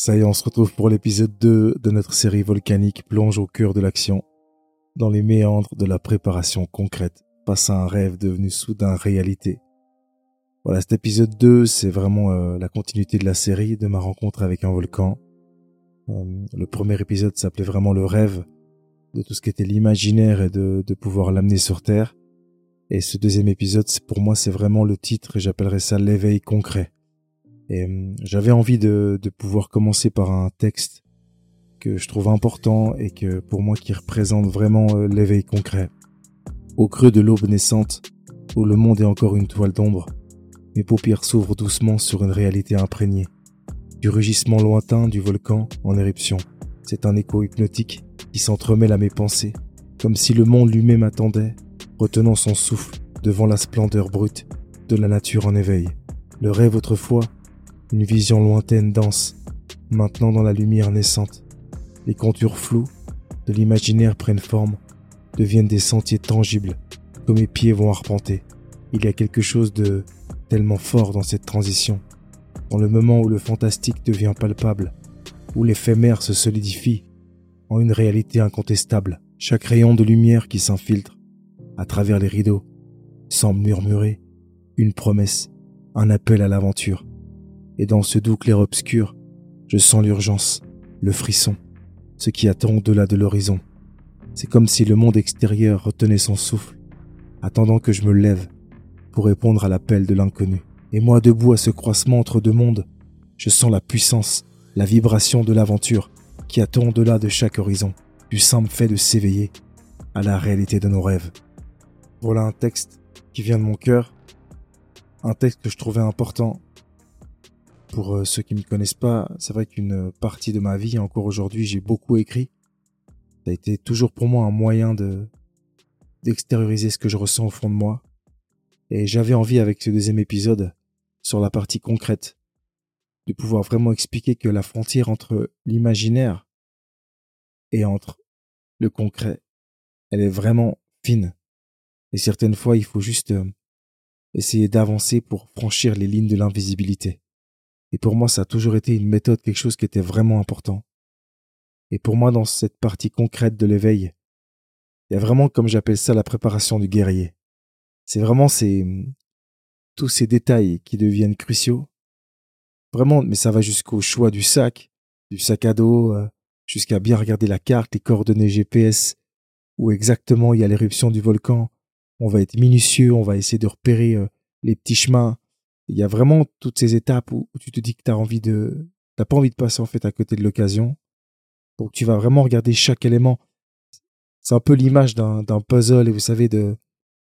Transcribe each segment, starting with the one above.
Ça y est, on se retrouve pour l'épisode 2 de notre série volcanique plonge au cœur de l'action, dans les méandres de la préparation concrète, face à un rêve devenu soudain réalité. Voilà, cet épisode 2, c'est vraiment euh, la continuité de la série, de ma rencontre avec un volcan. Euh, le premier épisode s'appelait vraiment le rêve, de tout ce qui était l'imaginaire et de, de pouvoir l'amener sur Terre. Et ce deuxième épisode, pour moi, c'est vraiment le titre et j'appellerais ça l'éveil concret. Et euh, j'avais envie de, de pouvoir commencer par un texte que je trouve important et que pour moi qui représente vraiment euh, l'éveil concret. Au creux de l'aube naissante, où le monde est encore une toile d'ombre, mes paupières s'ouvrent doucement sur une réalité imprégnée. Du rugissement lointain du volcan en éruption, c'est un écho hypnotique qui s'entremêle à mes pensées, comme si le monde lui-même attendait, retenant son souffle devant la splendeur brute de la nature en éveil. Le rêve autrefois une vision lointaine danse, maintenant dans la lumière naissante. Les contours flous de l'imaginaire prennent forme, deviennent des sentiers tangibles que mes pieds vont arpenter. Il y a quelque chose de tellement fort dans cette transition, dans le moment où le fantastique devient palpable, où l'éphémère se solidifie en une réalité incontestable. Chaque rayon de lumière qui s'infiltre à travers les rideaux semble murmurer une promesse, un appel à l'aventure et dans ce doux clair-obscur, je sens l'urgence, le frisson, ce qui attend au-delà de l'horizon. C'est comme si le monde extérieur retenait son souffle, attendant que je me lève pour répondre à l'appel de l'inconnu. Et moi, debout à ce croisement entre deux mondes, je sens la puissance, la vibration de l'aventure qui attend au-delà de chaque horizon, du simple fait de s'éveiller à la réalité de nos rêves. Voilà un texte qui vient de mon cœur, un texte que je trouvais important pour euh, ceux qui ne me connaissent pas, c'est vrai qu'une partie de ma vie, encore aujourd'hui, j'ai beaucoup écrit. Ça a été toujours pour moi un moyen de d'extérioriser ce que je ressens au fond de moi. Et j'avais envie avec ce deuxième épisode, sur la partie concrète, de pouvoir vraiment expliquer que la frontière entre l'imaginaire et entre le concret, elle est vraiment fine. Et certaines fois, il faut juste euh, essayer d'avancer pour franchir les lignes de l'invisibilité. Et pour moi, ça a toujours été une méthode, quelque chose qui était vraiment important. Et pour moi, dans cette partie concrète de l'éveil, il y a vraiment, comme j'appelle ça, la préparation du guerrier. C'est vraiment ces, tous ces détails qui deviennent cruciaux. Vraiment, mais ça va jusqu'au choix du sac, du sac à dos, euh, jusqu'à bien regarder la carte, les coordonnées GPS, où exactement il y a l'éruption du volcan. On va être minutieux, on va essayer de repérer euh, les petits chemins, il y a vraiment toutes ces étapes où, tu te dis que tu envie de t'as pas envie de passer en fait à côté de l'occasion. Donc tu vas vraiment regarder chaque élément. C'est un peu l'image d'un puzzle et vous savez de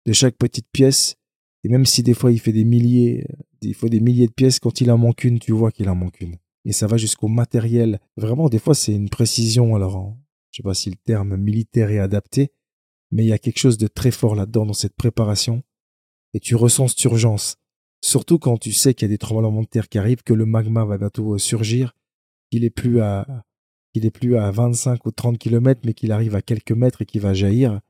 de chaque petite pièce et même si des fois il fait des milliers il faut des milliers de pièces quand il en manque une, tu vois qu'il en manque une. Et ça va jusqu'au matériel. Vraiment des fois c'est une précision alors je sais pas si le terme militaire est adapté mais il y a quelque chose de très fort là-dedans dans cette préparation et tu ressens cette urgence Surtout quand tu sais qu'il y a des tremblements de terre qui arrivent, que le magma va bientôt euh, surgir, qu'il est plus à, qu'il est plus à 25 ou 30 km, mais qu'il arrive à quelques mètres et qu'il va jaillir.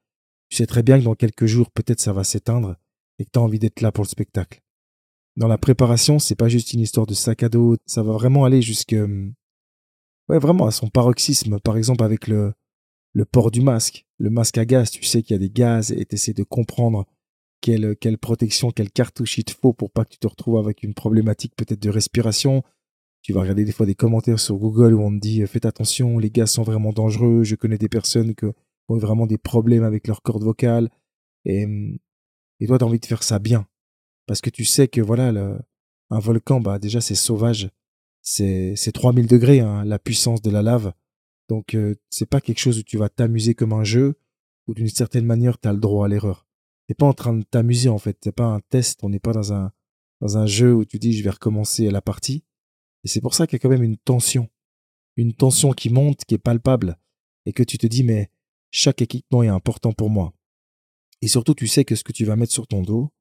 Tu sais très bien que dans quelques jours, peut-être ça va s'éteindre et que tu as envie d'être là pour le spectacle. Dans la préparation, c'est pas juste une histoire de sac à dos, ça va vraiment aller jusque, hum, ouais, vraiment à son paroxysme, par exemple avec le, le port du masque, le masque à gaz, tu sais qu'il y a des gaz et tu essaies de comprendre quelle, quelle protection, quelle cartouche il te faut pour pas que tu te retrouves avec une problématique peut-être de respiration. Tu vas regarder des fois des commentaires sur Google où on te dit faites attention, les gaz sont vraiment dangereux. Je connais des personnes qui ont vraiment des problèmes avec leur corde vocale. Et, et toi, tu as envie de faire ça bien. Parce que tu sais que voilà, le, un volcan, bah déjà c'est sauvage. C'est 3000 degrés, hein, la puissance de la lave. Donc euh, c'est pas quelque chose où tu vas t'amuser comme un jeu, ou d'une certaine manière tu as le droit à l'erreur t'es pas en train de t'amuser en fait, c'est pas un test, on n'est pas dans un dans un jeu où tu dis je vais recommencer la partie. Et c'est pour ça qu'il y a quand même une tension, une tension qui monte, qui est palpable, et que tu te dis mais chaque équipement est important pour moi. Et surtout tu sais que ce que tu vas mettre sur ton dos,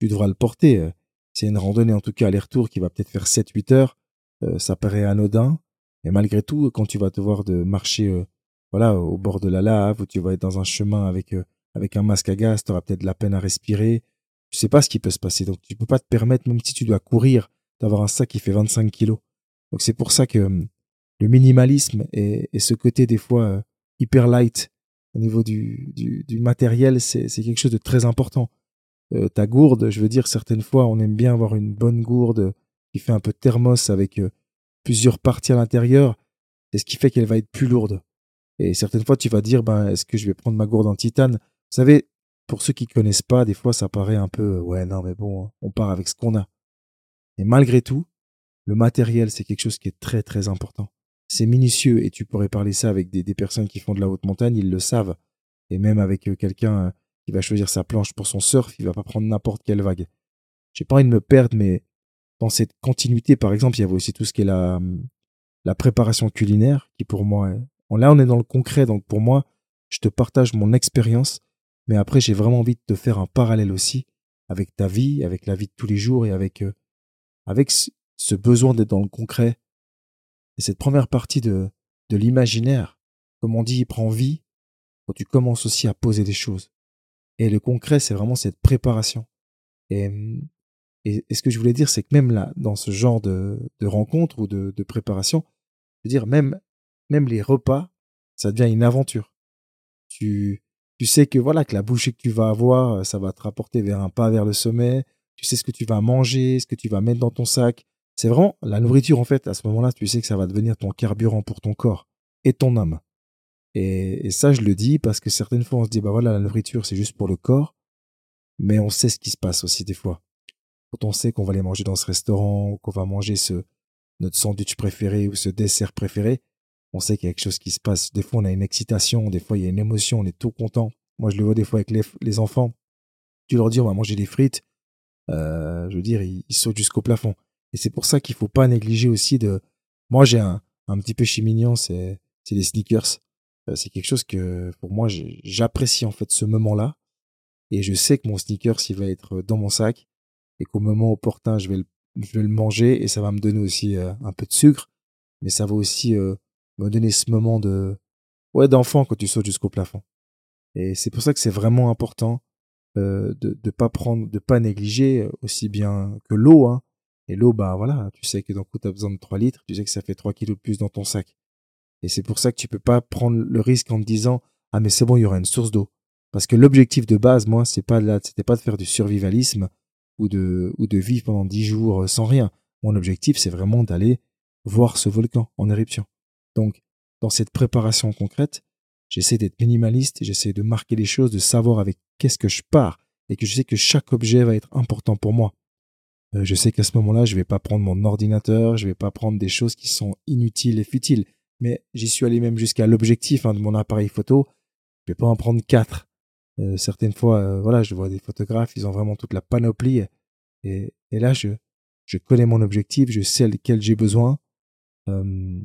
tu devras le porter. C'est une randonnée en tout cas aller-retour qui va peut-être faire 7-8 heures, euh, ça paraît anodin, mais malgré tout quand tu vas te voir de marcher euh, voilà au bord de la lave, ou tu vas être dans un chemin avec euh, avec un masque à gaz, tu auras peut-être de la peine à respirer. Tu sais pas ce qui peut se passer. Donc, tu peux pas te permettre, même si tu dois courir, d'avoir un sac qui fait 25 kilos. Donc, c'est pour ça que hum, le minimalisme et, ce côté des fois euh, hyper light au niveau du, matériel, c'est quelque chose de très important. Euh, ta gourde, je veux dire, certaines fois, on aime bien avoir une bonne gourde qui fait un peu de thermos avec euh, plusieurs parties à l'intérieur. C'est ce qui fait qu'elle va être plus lourde. Et certaines fois, tu vas dire, ben, est-ce que je vais prendre ma gourde en titane? Savez, pour ceux qui connaissent pas, des fois, ça paraît un peu, ouais, non, mais bon, on part avec ce qu'on a. Et malgré tout, le matériel, c'est quelque chose qui est très, très important. C'est minutieux et tu pourrais parler ça avec des, des, personnes qui font de la haute montagne, ils le savent. Et même avec euh, quelqu'un euh, qui va choisir sa planche pour son surf, il va pas prendre n'importe quelle vague. J'ai pas envie de me perdre, mais dans cette continuité, par exemple, il y avait aussi tout ce qui est la, la préparation culinaire, qui pour moi, est... là on est dans le concret, donc pour moi, je te partage mon expérience, mais après j'ai vraiment envie de te faire un parallèle aussi avec ta vie, avec la vie de tous les jours et avec euh, avec ce besoin d'être dans le concret. Et cette première partie de de l'imaginaire, comme on dit, il prend vie quand tu commences aussi à poser des choses. Et le concret, c'est vraiment cette préparation. Et et, ce que je voulais dire, c'est que même là, dans ce genre de, de rencontre ou de, de préparation, je veux dire, même, même les repas, ça devient une aventure. Tu, tu sais que voilà, que la bouchée que tu vas avoir, euh, ça va te rapporter vers un pas vers le sommet. Tu sais ce que tu vas manger, ce que tu vas mettre dans ton sac. C'est vraiment la nourriture, en fait, à ce moment-là, tu sais que ça va devenir ton carburant pour ton corps et ton âme. Et, et ça, je le dis parce que certaines fois, on se dit, bah voilà, la nourriture, c'est juste pour le corps. Mais on sait ce qui se passe aussi des fois quand on sait qu'on va aller manger dans ce restaurant, qu'on va manger ce, notre sandwich préféré ou ce dessert préféré, on sait qu'il y a quelque chose qui se passe. Des fois, on a une excitation, des fois, il y a une émotion, on est tout content. Moi, je le vois des fois avec les, les enfants. Tu leur dis, on va manger des frites. Euh, je veux dire, ils, sautent jusqu'au plafond. Et c'est pour ça qu'il faut pas négliger aussi de. Moi, j'ai un, un petit péché mignon, c'est, c'est les sneakers. Euh, c'est quelque chose que, pour moi, j'apprécie en fait ce moment-là. Et je sais que mon sneakers, il va être dans mon sac et qu'au moment opportun, je vais, le, je vais le manger et ça va me donner aussi euh, un peu de sucre, mais ça va aussi euh, me donner ce moment de ouais d'enfant quand tu sautes jusqu'au plafond. Et c'est pour ça que c'est vraiment important euh, de de pas prendre, de pas négliger aussi bien que l'eau. Hein. Et l'eau, bah voilà, tu sais que d'un coup tu as besoin de 3 litres, tu sais que ça fait 3 kilos de plus dans ton sac. Et c'est pour ça que tu peux pas prendre le risque en te disant ah mais c'est bon, il y aura une source d'eau. Parce que l'objectif de base, moi, c'est pas là, c'était pas de faire du survivalisme ou de, ou de vivre pendant dix jours euh, sans rien. Mon objectif, c'est vraiment d'aller voir ce volcan en éruption. Donc, dans cette préparation concrète, j'essaie d'être minimaliste, j'essaie de marquer les choses, de savoir avec qu'est-ce que je pars, et que je sais que chaque objet va être important pour moi. Euh, je sais qu'à ce moment-là, je vais pas prendre mon ordinateur, je vais pas prendre des choses qui sont inutiles et futiles, mais j'y suis allé même jusqu'à l'objectif hein, de mon appareil photo. Je vais pas en prendre quatre. Euh, certaines fois, euh, voilà, je vois des photographes, ils ont vraiment toute la panoplie. Et, et là, je, je connais mon objectif, je sais lequel j'ai besoin. Euh,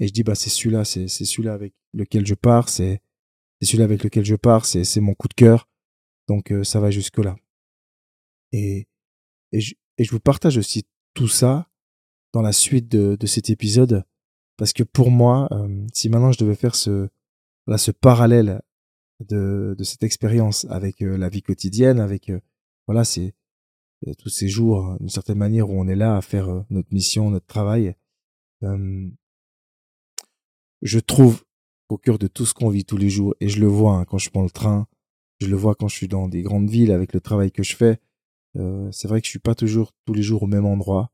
et je dis, bah, c'est celui-là, c'est, c'est celui-là avec lequel je pars, c'est, c'est celui-là avec lequel je pars, c'est, c'est mon coup de cœur. Donc, ça va jusque-là. Et, et, je, et je vous partage aussi tout ça dans la suite de, de cet épisode. Parce que pour moi, si maintenant je devais faire ce, là, ce parallèle de, de cette expérience avec euh, la vie quotidienne, avec euh, voilà, c'est euh, tous ces jours, d'une certaine manière, où on est là à faire notre mission, notre travail. Je trouve au cœur de tout ce qu'on vit tous les jours, et je le vois hein, quand je prends le train, je le vois quand je suis dans des grandes villes avec le travail que je fais. Euh, c'est vrai que je suis pas toujours tous les jours au même endroit.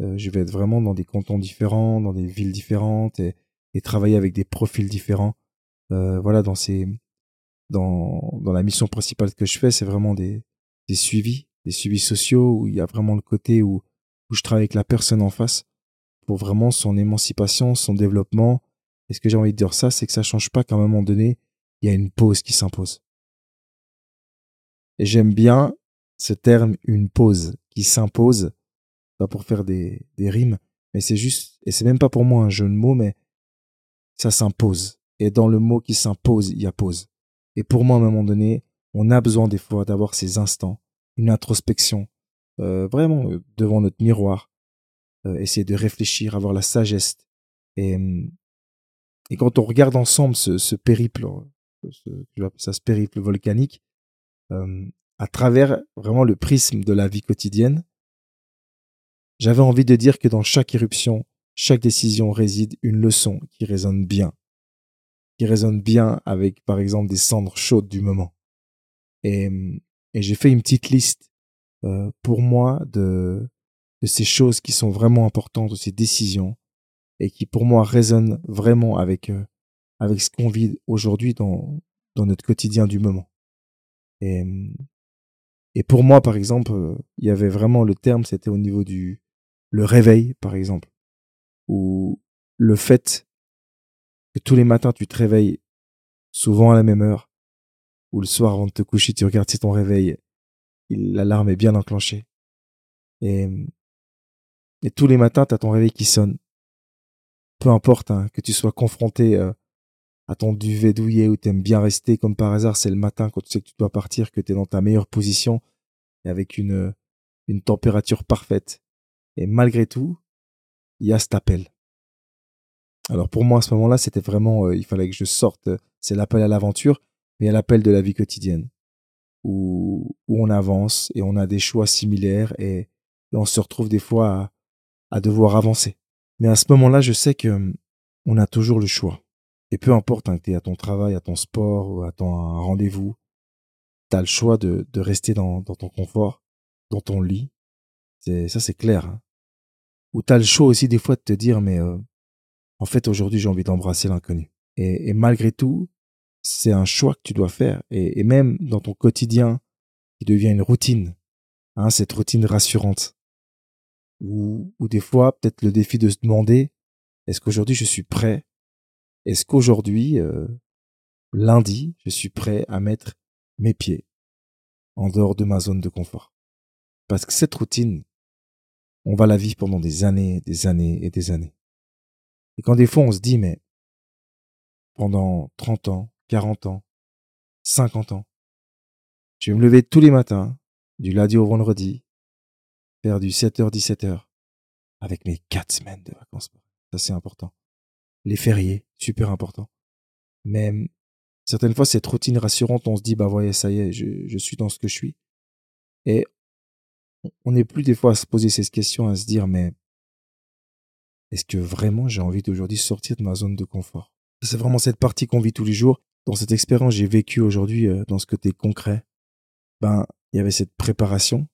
Euh, je vais être vraiment dans des cantons différents, dans des villes différentes et, et travailler avec des profils différents. Euh, voilà, dans ces dans, dans la mission principale que je fais, c'est vraiment des, des suivis, des suivis sociaux où il y a vraiment le côté où, où je travaille avec la personne en face pour vraiment son émancipation, son développement. Et ce que j'ai envie de dire ça, c'est que ça change pas qu'à un moment donné, il y a une pause qui s'impose. Et j'aime bien ce terme, une pause qui s'impose, pas pour faire des, des rimes, mais c'est juste, et c'est même pas pour moi un jeu de mots, mais ça s'impose. Et dans le mot qui s'impose, il y a pause. Et pour moi, à un moment donné, on a besoin des fois d'avoir ces instants, une introspection, euh, vraiment euh, devant notre miroir, euh, essayer de réfléchir, avoir la sagesse. Et, hum, et quand on regarde ensemble ce, ce périple, ce, ça ce périple volcanique, à travers vraiment le prisme de la vie quotidienne, j'avais envie de dire que dans chaque éruption, chaque décision réside une leçon qui résonne bien, qui résonne bien avec, par exemple, des cendres chaudes du moment. Et, et j'ai fait une petite liste euh, pour moi de, de ces choses qui sont vraiment importantes, de ces décisions, et qui pour moi résonnent vraiment avec, euh, avec ce qu'on vit aujourd'hui dans, dans notre quotidien du moment. Et, et pour moi, par exemple, euh, il y avait vraiment le terme, c'était au niveau du le réveil, par exemple, ou le fait que tous les matins tu te réveilles souvent à la même heure, ou le soir avant de te coucher, tu regardes si ton réveil, l'alarme est bien enclenchée. Et, et tous les matins, tu as ton réveil qui sonne. Peu importe hein, que tu sois confronté euh, à ton duvet douillet où t'aimes bien rester comme par hasard, c'est le matin quand tu sais que tu dois partir, que tu es dans ta meilleure position et avec une, une température parfaite. Et malgré tout, il y a cet appel. Alors pour moi à ce moment-là, c'était vraiment, euh, il fallait que je sorte, c'est l'appel à l'aventure, mais a l'appel de la vie quotidienne, où, où on avance et on a des choix similaires et, on se retrouve des fois à, à devoir avancer. Mais à ce moment-là, je sais que on a toujours le choix. Et peu importe hein, que tu es à ton travail, à ton sport ou à ton rendez-vous, tu le choix de, rester dans, ton confort, dans ton lit. Ça, c'est clair. Hein. Ou tu as le choix aussi des fois de te dire, mais euh, en fait, aujourd'hui, j'ai envie d'embrasser l'inconnu. Et, et, malgré tout, c'est un choix que tu dois faire. Et, et, même dans ton quotidien, qui devient une routine, hein, cette routine rassurante. Ou, ou des fois, peut-être le défi de se demander, est-ce qu'aujourd'hui je suis prêt? Est-ce qu'aujourd'hui, euh, lundi, je suis prêt à mettre mes pieds en dehors de ma zone de confort? Parce que cette routine, on va la vivre pendant des années, des années et des années. Et quand des fois on se dit, mais pendant 30 ans, 40 ans, 50 ans, je vais me lever tous les matins, du lundi au vendredi, du 7h, 17h, avec mes 4 semaines de vacances. Ça, c'est important les fériés, super important. Mais certaines fois, cette routine rassurante, on se dit, bah voyez, ça y est, je, je suis dans ce que je suis. Et on n'est plus des fois à se poser ces questions, à se dire, mais est-ce que vraiment j'ai envie d'aujourd'hui sortir de ma zone de confort? C'est vraiment cette partie qu'on vit tous les jours. Dans cette expérience j'ai vécu aujourd'hui, euh, dans ce côté concret, ben il y avait cette préparation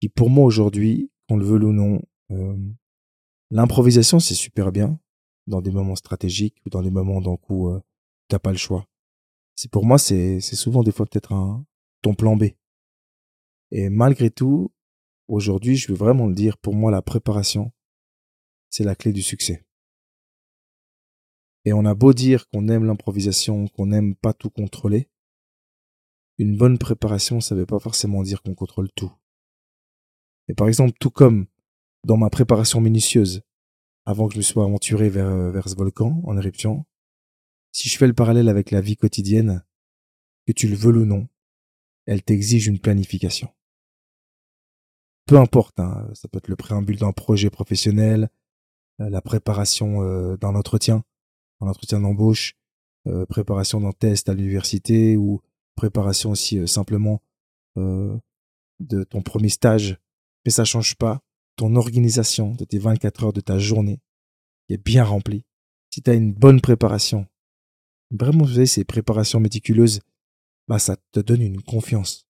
qui, pour moi aujourd'hui, qu'on le veut ou non, euh, l'improvisation c'est super bien dans des moments stratégiques ou dans des moments d'un coup euh, t'as pas le choix. C'est pour moi c'est c'est souvent des fois peut-être un ton plan B. Et malgré tout, aujourd'hui, je veux vraiment le dire, pour moi la préparation c'est la clé du succès. Et on a beau dire qu'on aime l'improvisation, qu'on n'aime pas tout contrôler, une bonne préparation, ça veut pas forcément dire qu'on contrôle tout. Et par exemple, tout comme dans ma préparation minutieuse, avant que je me sois aventuré vers, euh, vers ce volcan en éruption, si je fais le parallèle avec la vie quotidienne, que tu le veux ou non, elle t'exige une planification. Peu importe, hein, ça peut être le préambule d'un projet professionnel, euh, la préparation euh, d'un entretien, un entretien d'embauche, préparation d'un test à l'université ou préparation aussi simplement de ton premier stage. Mais ça change pas ton organisation de tes 24 heures de ta journée qui est bien remplie, si tu as une bonne préparation, vraiment, ces préparations méticuleuses, bah, ça te donne une confiance.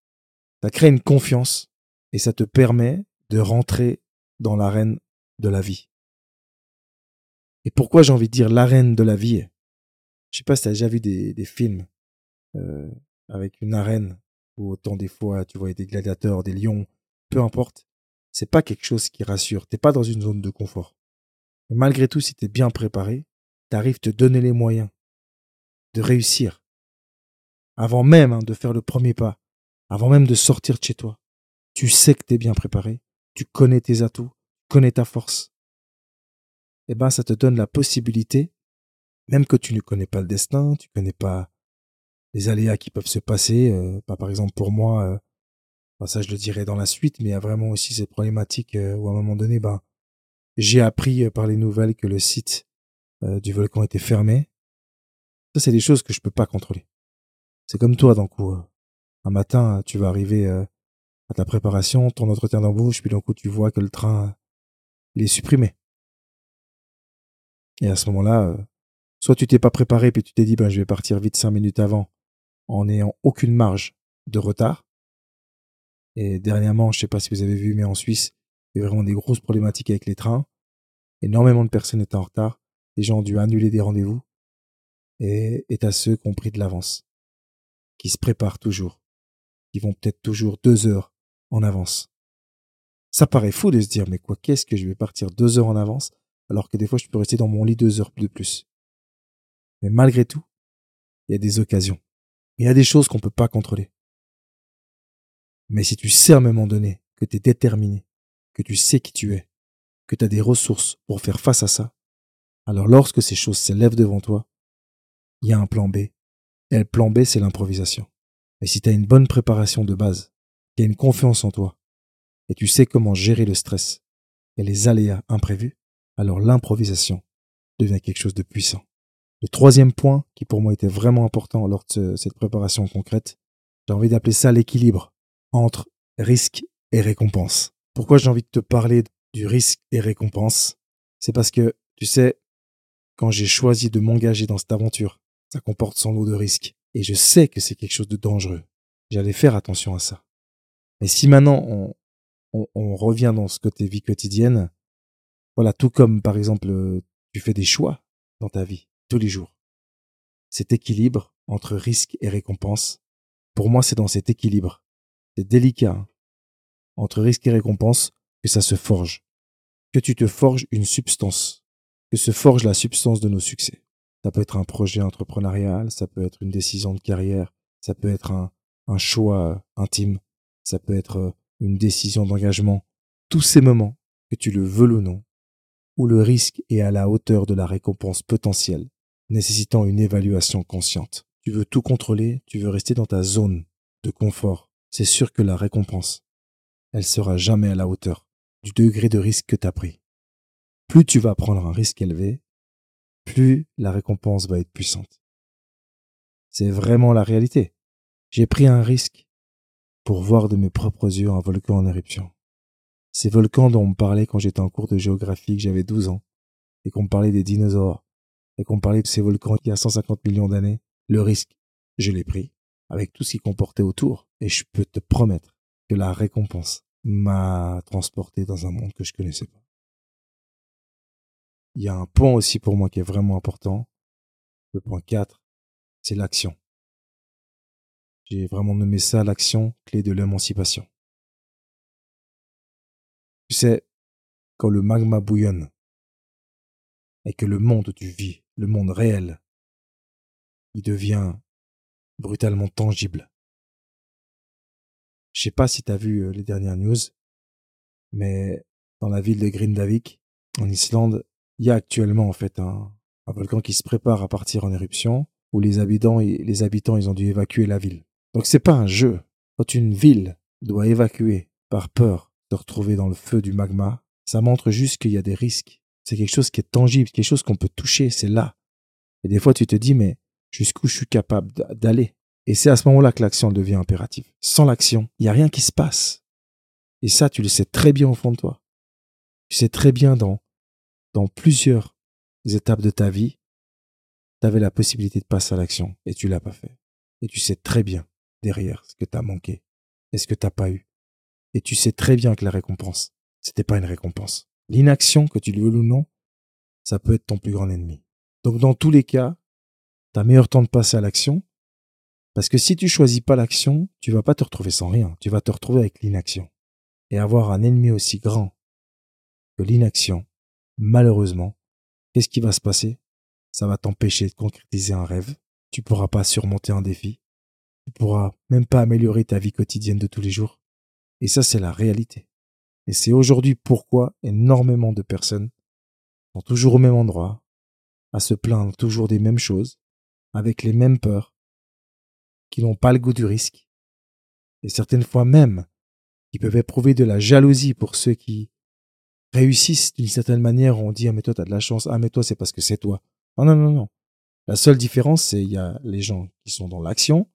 Ça crée une confiance et ça te permet de rentrer dans l'arène de la vie. Et pourquoi j'ai envie de dire l'arène de la vie? Je sais pas si tu as déjà vu des, films euh, avec une arène où autant des fois tu vois des gladiateurs, des lions, peu importe c'est pas quelque chose qui rassure. T'es pas dans une zone de confort. Mais malgré tout, si t'es bien préparé, t'arrives te donner les moyens de réussir. Avant même hein, de faire le premier pas, avant même de sortir de chez toi, tu sais que t'es bien préparé, tu connais tes atouts, connais ta force. Eh ben, ça te donne la possibilité, même que tu ne connais pas le destin, tu connais pas les aléas qui peuvent se passer, euh, pas par exemple pour moi, euh, ça je le dirai dans la suite, mais il y a vraiment aussi cette problématique euh, où à un moment donné, ben, j'ai appris euh, par les nouvelles que le site euh, du volcan était fermé. Ça, c'est des choses que je peux pas contrôler. C'est comme toi, d'un coup, un matin, tu vas arriver à ta préparation, ton entretien d'embauche, puis d'un coup, tu vois que le train il est supprimé. Et à ce moment-là, soit tu t'es pas préparé puis tu t'es dit ben je vais partir vite cinq minutes avant en n'ayant aucune marge de retard. Et dernièrement, je sais pas si vous avez vu, mais en Suisse, il y a vraiment des grosses problématiques avec les trains. Énormément de personnes étaient en retard. Les gens ont dû annuler des rendez-vous. Et, et à ceux qui ont pris de l'avance. Qui se préparent toujours. Qui vont peut-être toujours deux heures en avance. Ça paraît fou de se dire, mais quoi, qu'est-ce que je vais partir deux heures en avance, alors que des fois je peux rester dans mon lit deux heures de plus. Mais malgré tout, il y a des occasions. Il y a des choses qu'on peut pas contrôler. Mais si tu sais à un moment donné que tu es déterminé, que tu sais qui tu es, que tu as des ressources pour faire face à ça, alors lorsque ces choses s'élèvent devant toi, il y a un plan B. Et le plan B, c'est l'improvisation. Et si tu as une bonne préparation de base, tu as une confiance en toi, et tu sais comment gérer le stress et les aléas imprévus, alors l'improvisation devient quelque chose de puissant. Le troisième point, qui pour moi était vraiment important lors de cette préparation concrète, j'ai envie d'appeler ça l'équilibre entre risque et récompense. Pourquoi j'ai envie de te parler du risque et récompense? C'est parce que, tu sais, quand j'ai choisi de m'engager dans cette aventure, ça comporte son lot de risques. Et je sais que c'est quelque chose de dangereux. J'allais faire attention à ça. Mais si maintenant on, on, on, revient dans ce côté vie quotidienne, voilà, tout comme par exemple tu fais des choix dans ta vie tous les jours. Cet équilibre entre risque et récompense, pour moi c'est dans cet équilibre. C'est délicat. Hein, entre risque et récompense que ça se forge. Que tu te forges une substance. Que se forge la substance de nos succès. Ça peut être un projet entrepreneurial, ça peut être une décision de carrière, ça peut être un, un choix intime, ça peut être une décision d'engagement. Tous ces moments, que tu le veux ou non, où le risque est à la hauteur de la récompense potentielle, nécessitant une évaluation consciente. Tu veux tout contrôler, tu veux rester dans ta zone de confort. C'est sûr que la récompense, elle sera jamais à la hauteur du degré de risque que tu as pris. Plus tu vas prendre un risque élevé, plus la récompense va être puissante. C'est vraiment la réalité. J'ai pris un risque pour voir de mes propres yeux un volcan en éruption. Ces volcans dont on me parlait quand j'étais en cours de géographie, que j'avais 12 ans, et qu'on parlait des dinosaures, et qu'on parlait de ces volcans il y a 150 millions d'années, le risque, je l'ai pris, avec tout ce qui comportait autour, et je peux te promettre que la récompense m'a transporté dans un monde que je connaissais pas. Il y a un point aussi pour moi qui est vraiment important. Le point 4, c'est l'action. J'ai vraiment nommé ça l'action clé de l'émancipation. Tu sais, quand le magma bouillonne et que le monde tu vis, le monde réel, il devient brutalement tangible. Je sais pas si tu as vu euh, les dernières news, mais dans la ville de Grindavik, en Islande, il y a actuellement en fait un, volcan qui se prépare à partir en éruption, où les habitants, les habitants ils ont dû évacuer la ville. Donc c'est pas un jeu. Quand une ville doit évacuer par peur de retrouver dans le feu du magma, ça montre juste qu'il y a des risques. C'est quelque chose qui est tangible, quelque chose qu'on peut toucher, c'est là. Et des fois tu te dis mais jusqu'où je suis capable d'aller? Et c'est à ce moment-là que l'action devient impérative. Sans l'action, il n'y a rien qui se passe. Et ça, tu le sais très bien au fond de toi. Tu sais très bien dans, dans plusieurs étapes de ta vie, tu avais la possibilité de passer à l'action et tu l'as pas fait. Et tu sais très bien derrière ce que t'as manqué et ce que t'as pas eu. Et tu sais très bien que la récompense, c'était pas une récompense. L'inaction, que tu le veux ou non, ça peut être ton plus grand ennemi. Donc dans tous les cas, t'as meilleur temps de passer à l'action, parce que si tu choisis pas l'action, tu vas pas te retrouver sans rien, tu vas te retrouver avec l'inaction. Et avoir un ennemi aussi grand que l'inaction, malheureusement, qu'est-ce qui va se passer? Ça va t'empêcher de concrétiser un rêve, tu pourras pas surmonter un défi, tu pourras même pas améliorer ta vie quotidienne de tous les jours. Et ça, c'est la réalité. Et c'est aujourd'hui pourquoi énormément de personnes sont toujours au même endroit, à se plaindre toujours des mêmes choses, avec les mêmes peurs, qui n'ont pas le goût du risque, et certaines fois même, qui peuvent éprouver de la jalousie pour ceux qui réussissent d'une certaine manière, on dit, ah mais toi t'as de la chance, ah mais toi c'est parce que c'est toi. Non, non, non, non. La seule différence, c'est il y a les gens qui sont dans l'action,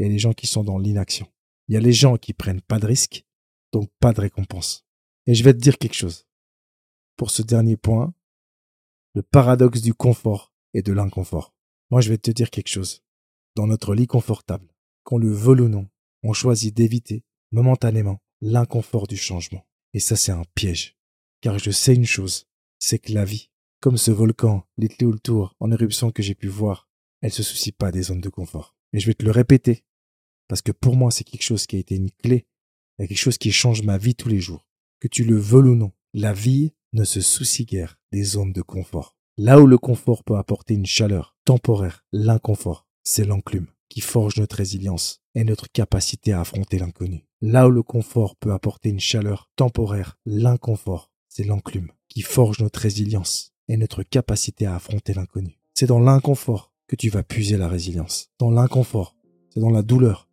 a les gens qui sont dans l'inaction. Il y a les gens qui prennent pas de risques, donc pas de récompense. Et je vais te dire quelque chose. Pour ce dernier point, Le paradoxe du confort et de l'inconfort. Moi, je vais te dire quelque chose. Dans notre lit confortable, qu'on le veuille ou non, on choisit d'éviter, momentanément, l'inconfort du changement. Et ça, c'est un piège. Car je sais une chose, c'est que la vie, comme ce volcan, l'Itli Tour, en éruption que j'ai pu voir, elle se soucie pas des zones de confort. Et je vais te le répéter, parce que pour moi, c'est quelque chose qui a été une clé, quelque chose qui change ma vie tous les jours. Que tu le veuilles ou non, la vie ne se soucie guère des zones de confort. Là où le confort peut apporter une chaleur temporaire, l'inconfort, c'est l'enclume qui forge notre résilience et notre capacité à affronter l'inconnu. Là où le confort peut apporter une chaleur temporaire, l'inconfort, c'est l'enclume qui forge notre résilience et notre capacité à affronter l'inconnu. C'est dans l'inconfort que tu vas puiser la résilience. Dans l'inconfort, c'est dans la douleur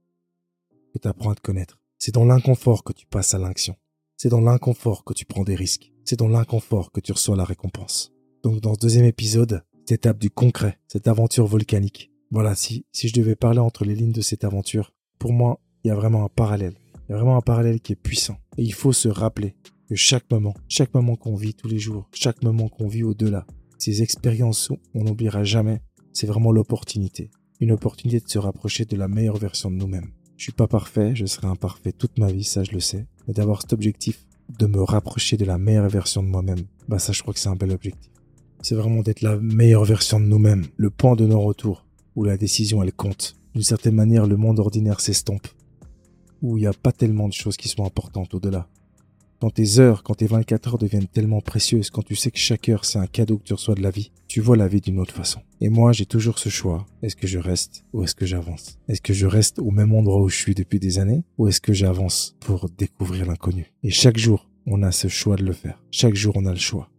que tu apprends à te connaître. C'est dans l'inconfort que tu passes à l'action. C'est dans l'inconfort que tu prends des risques. C'est dans l'inconfort que tu reçois la récompense. Donc dans ce deuxième épisode, cette étape du concret, cette aventure volcanique. Voilà, si, si je devais parler entre les lignes de cette aventure, pour moi, il y a vraiment un parallèle. Il y a vraiment un parallèle qui est puissant. Et il faut se rappeler que chaque moment, chaque moment qu'on vit tous les jours, chaque moment qu'on vit au-delà, ces expériences on n'oubliera jamais, c'est vraiment l'opportunité. Une opportunité de se rapprocher de la meilleure version de nous-mêmes. Je suis pas parfait, je serai imparfait toute ma vie, ça je le sais. Mais d'avoir cet objectif de me rapprocher de la meilleure version de moi-même, bah ça je crois que c'est un bel objectif. C'est vraiment d'être la meilleure version de nous-mêmes, le point de non-retour, où la décision elle compte. D'une certaine manière, le monde ordinaire s'estompe, où il n'y a pas tellement de choses qui sont importantes au-delà. Quand tes heures, quand tes 24 heures deviennent tellement précieuses, quand tu sais que chaque heure c'est un cadeau que tu reçois de la vie, tu vois la vie d'une autre façon. Et moi, j'ai toujours ce choix. Est-ce que je reste ou est-ce que j'avance? Est-ce que je reste au même endroit où je suis depuis des années ou est-ce que j'avance pour découvrir l'inconnu? Et chaque jour, on a ce choix de le faire. Chaque jour, on a le choix.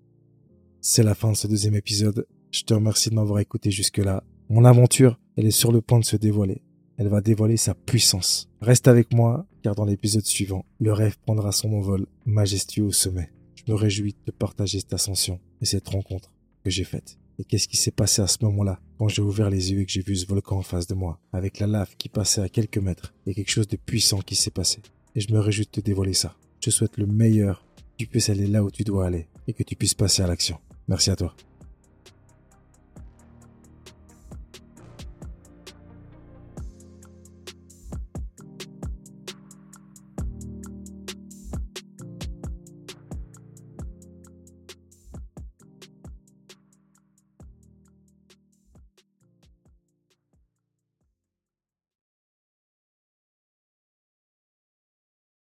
C'est la fin de ce deuxième épisode. Je te remercie de m'avoir écouté jusque-là. Mon aventure, elle est sur le point de se dévoiler elle va dévoiler sa puissance. Reste avec moi, car dans l'épisode suivant, le rêve prendra son envol majestueux au sommet. Je me réjouis de partager cette ascension et cette rencontre que j'ai faite. Et qu'est-ce qui s'est passé à ce moment-là, quand j'ai ouvert les yeux et que j'ai vu ce volcan en face de moi, avec la lave qui passait à quelques mètres, et quelque chose de puissant qui s'est passé. Et je me réjouis de te dévoiler ça. Je souhaite le meilleur, que tu puisses aller là où tu dois aller, et que tu puisses passer à l'action. Merci à toi.